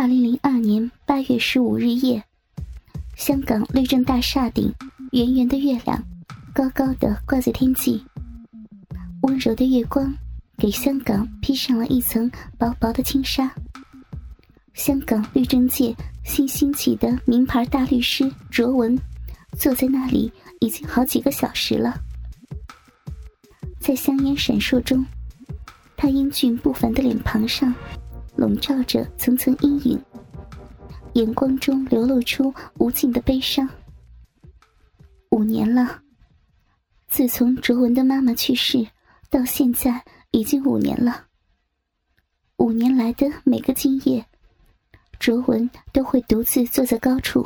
二零零二年八月十五日夜，香港律政大厦顶，圆圆的月亮高高的挂在天际，温柔的月光给香港披上了一层薄薄的轻纱。香港律政界新兴起的名牌大律师卓文，坐在那里已经好几个小时了，在香烟闪烁中，他英俊不凡的脸庞上。笼罩着层层阴影，眼光中流露出无尽的悲伤。五年了，自从卓文的妈妈去世到现在，已经五年了。五年来的每个今夜，卓文都会独自坐在高处，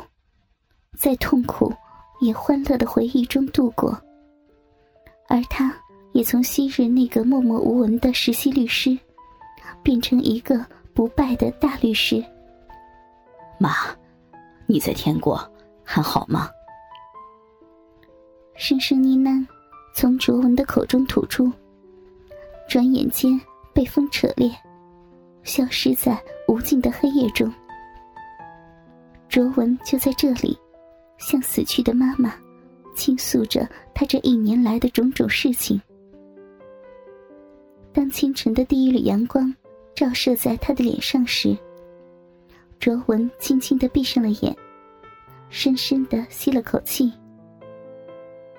在痛苦也欢乐的回忆中度过。而他也从昔日那个默默无闻的实习律师，变成一个。不败的大律师，妈，你在天国还好吗？声声呢喃从卓文的口中吐出，转眼间被风扯裂，消失在无尽的黑夜中。卓文就在这里，向死去的妈妈倾诉着他这一年来的种种事情。当清晨的第一缕阳光。照射在他的脸上时，卓文轻轻的闭上了眼，深深的吸了口气，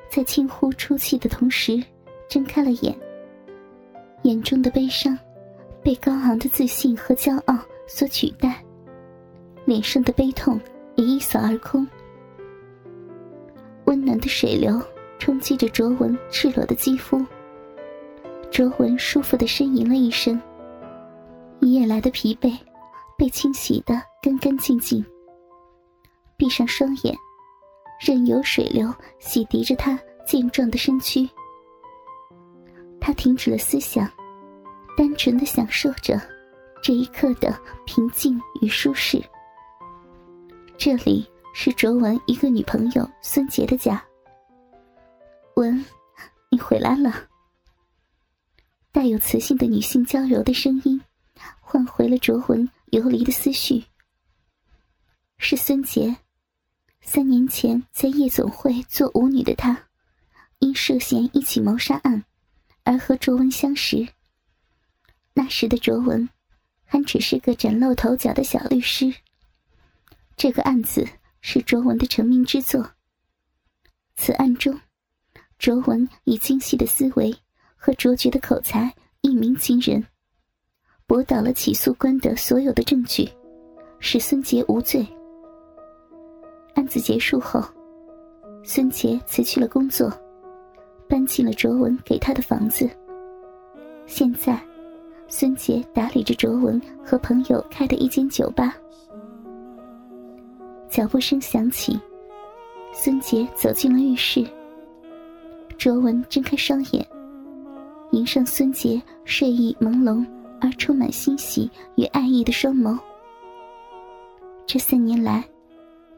在轻呼出气的同时，睁开了眼。眼中的悲伤，被高昂的自信和骄傲所取代，脸上的悲痛也一扫而空。温暖的水流冲击着卓文赤裸的肌肤，卓文舒服的呻吟了一声。一夜来的疲惫，被清洗的干干净净。闭上双眼，任由水流洗涤着他健壮的身躯。他停止了思想，单纯的享受着这一刻的平静与舒适。这里是卓文一个女朋友孙杰的家。文，你回来了。带有磁性的女性娇柔的声音。换回了卓文游离的思绪。是孙杰，三年前在夜总会做舞女的他，因涉嫌一起谋杀案而和卓文相识。那时的卓文还只是个崭露头角的小律师。这个案子是卓文的成名之作。此案中，卓文以精细的思维和卓绝的口才一鸣惊人。驳倒了起诉官的所有的证据，使孙杰无罪。案子结束后，孙杰辞去了工作，搬进了卓文给他的房子。现在，孙杰打理着卓文和朋友开的一间酒吧。脚步声响起，孙杰走进了浴室。卓文睁开双眼，迎上孙杰睡意朦胧。而充满欣喜与爱意的双眸。这三年来，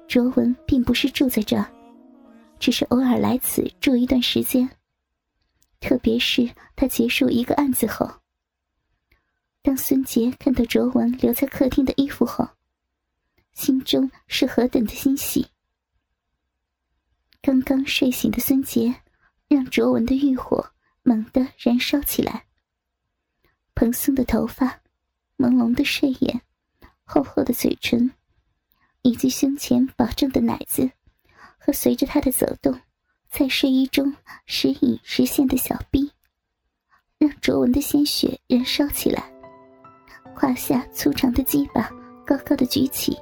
卓文并不是住在这儿，只是偶尔来此住一段时间。特别是他结束一个案子后，当孙杰看到卓文留在客厅的衣服后，心中是何等的欣喜。刚刚睡醒的孙杰，让卓文的欲火猛地燃烧起来。蓬松的头发，朦胧的睡眼，厚厚的嘴唇，以及胸前饱胀的奶子，和随着他的走动，在睡衣中时隐时现的小臂，让卓文的鲜血燃烧起来。胯下粗长的鸡巴高高的举起，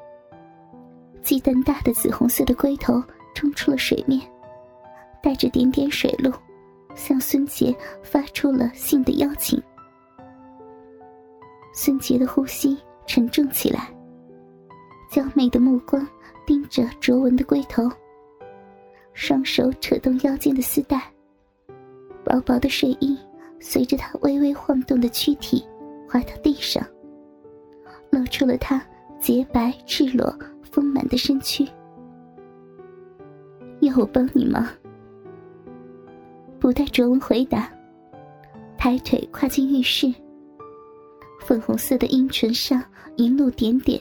鸡蛋大的紫红色的龟头冲出了水面，带着点点水露，向孙杰发出了性的邀请。孙杰的呼吸沉重起来，娇媚的目光盯着卓文的龟头，双手扯动腰间的丝带，薄薄的睡衣随着他微微晃动的躯体滑到地上，露出了他洁白赤裸丰满的身躯。要我帮你吗？不待卓文回答，抬腿跨进浴室。粉红色的阴唇上一路点点，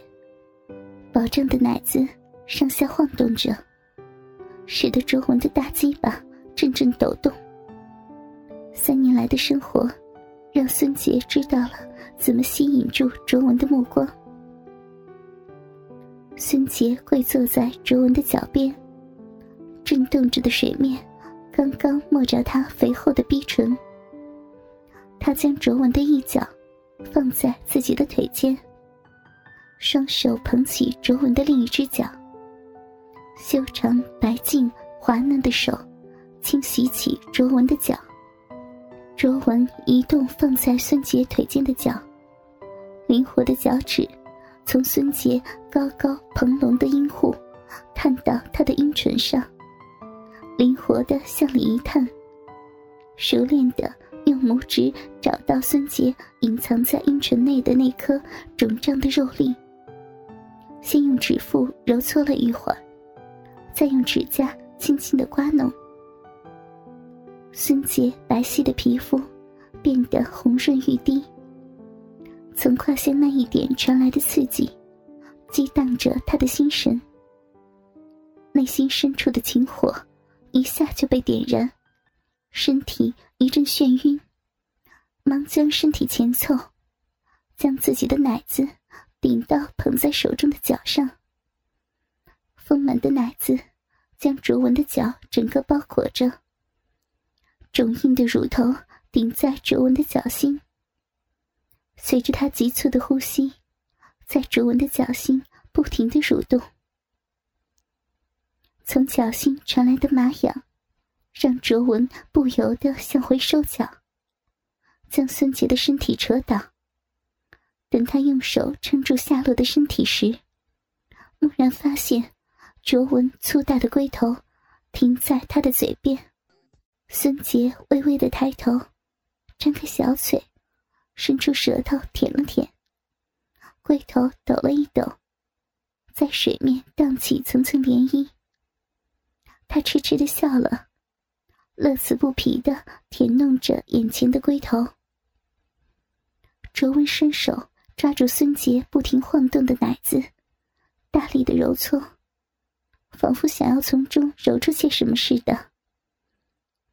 饱胀的奶子上下晃动着，使得卓文的大鸡巴阵阵抖动。三年来的生活，让孙杰知道了怎么吸引住卓文的目光。孙杰跪坐在卓文的脚边，震动着的水面刚刚没着他肥厚的逼唇。他将卓文的一脚放在自己的腿间，双手捧起卓文的另一只脚，修长白净滑嫩的手轻洗起卓文的脚。卓文移动放在孙杰腿间的脚，灵活的脚趾从孙杰高高蓬隆的阴户探到他的阴唇上，灵活的向里一探，熟练的拇指找到孙杰隐藏在阴唇内的那颗肿胀的肉粒，先用指腹揉搓了一会儿，再用指甲轻轻的刮弄。孙杰白皙的皮肤变得红润欲滴，从胯下那一点传来的刺激，激荡着他的心神。内心深处的情火一下就被点燃，身体一阵眩晕，忙将身体前凑，将自己的奶子顶到捧在手中的脚上。丰满的奶子将卓文的脚整个包裹着。肿硬的乳头顶在卓文的脚心，随着他急促的呼吸，在卓文的脚心不停的蠕动。从脚心传来的麻痒，让卓文不由得向回收脚，将孙杰的身体扯倒。等他用手撑住下落的身体时，蓦然发现卓文粗大的龟头停在他的嘴边。孙杰微微的抬头，张开小嘴，伸出舌头舔了舔，龟头抖了一抖，在水面荡起层层涟漪。他痴痴的笑了，乐此不疲的舔弄着眼前的龟头。卓文伸手抓住孙杰不停晃动的奶子，大力的揉搓，仿佛想要从中揉出些什么似的。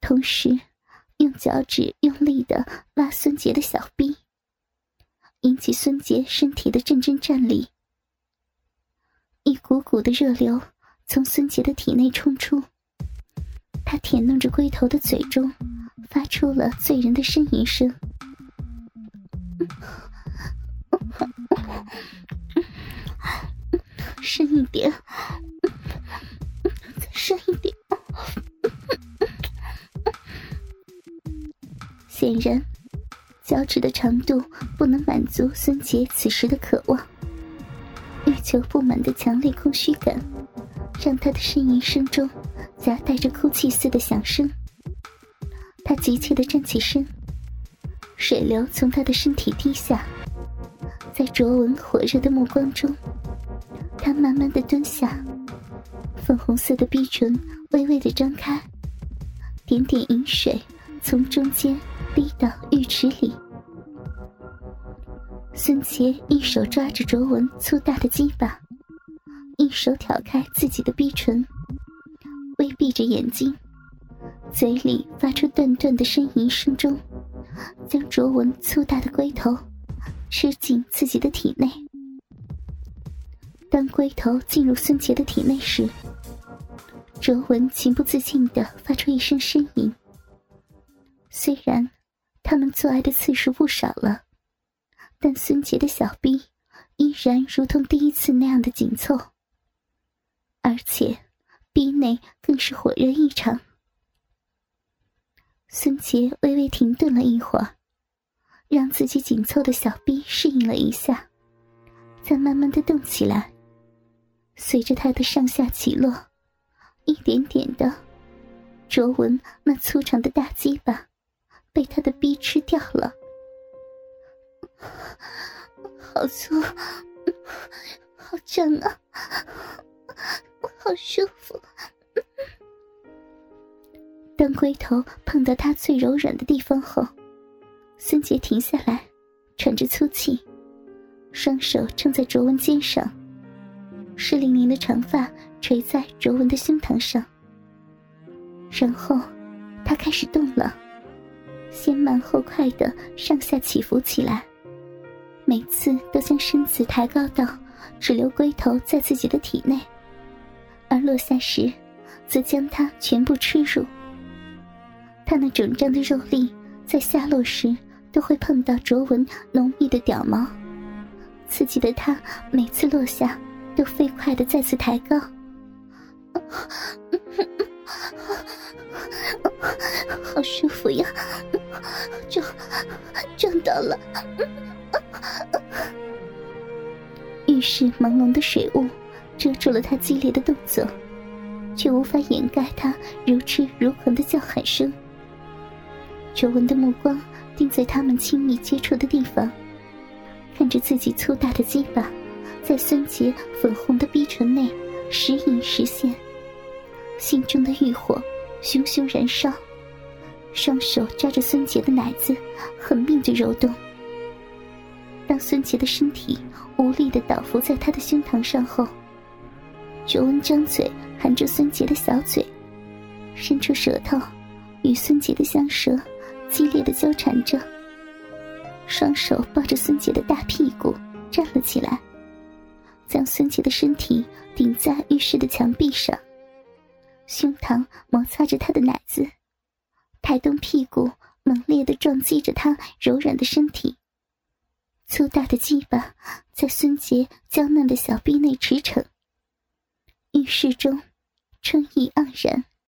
同时，用脚趾用力的拉孙杰的小臂，引起孙杰身体的阵阵战栗。一股股的热流从孙杰的体内冲出，他舔弄着龟头的嘴中，发出了醉人的呻吟声。深一点，再深一点。显然，脚趾的长度不能满足孙杰此时的渴望。欲求不满的强烈空虚感，让他的呻吟声中夹带着哭泣似的响声。他急切的站起身，水流从他的身体滴下，在卓文火热的目光中，他慢慢的蹲下，粉红色的逼唇微微的张开，点点饮水从中间。逼到浴池里，孙杰一手抓着卓文粗大的鸡巴，一手挑开自己的逼唇，微闭着眼睛，嘴里发出断断的呻吟声中，将卓文粗大的龟头吃进自己的体内。当龟头进入孙杰的体内时，卓文情不自禁的发出一声呻吟。虽然。他们做爱的次数不少了，但孙杰的小臂依然如同第一次那样的紧凑，而且臂内更是火热异常。孙杰微微停顿了一会儿，让自己紧凑的小臂适应了一下，再慢慢的动起来。随着他的上下起落，一点点的，卓文那粗长的大鸡巴。被他的逼吃掉了，好粗，好胀啊，好舒服。当龟头碰到他最柔软的地方后，孙杰停下来，喘着粗气，双手撑在卓文肩上，湿淋淋的长发垂在卓文的胸膛上，然后他开始动了，先慢后快的上下起伏起来，每次都将身子抬高到只留龟头在自己的体内，而落下时，则将它全部吃入。他那肿胀的肉粒在下落时都会碰到卓文浓密的屌毛，刺激的他每次落下都飞快的再次抬高。好舒服呀！撞撞到了！浴室朦胧的水雾遮住了他激烈的动作，却无法掩盖他如痴如狂的叫喊声。卓文的目光定在他们亲密接触的地方，看着自己粗大的鸡巴在孙杰粉红的逼唇内时隐时现，心中的欲火熊熊燃烧，双手抓着孙杰的奶子，狠命的揉动。当孙杰的身体无力的倒伏在他的胸膛上后，卓文张嘴含住孙杰的小嘴，伸出舌头与孙杰的香舌。激烈的交缠着，双手抱着孙杰的大屁股站了起来，将孙杰的身体顶在浴室的墙壁上，胸膛摩擦着他的奶子，抬动屁股猛烈的撞击着他柔软的身体，粗大的鸡巴在孙杰娇嫩的小臂内驰骋。浴室中，春意盎然。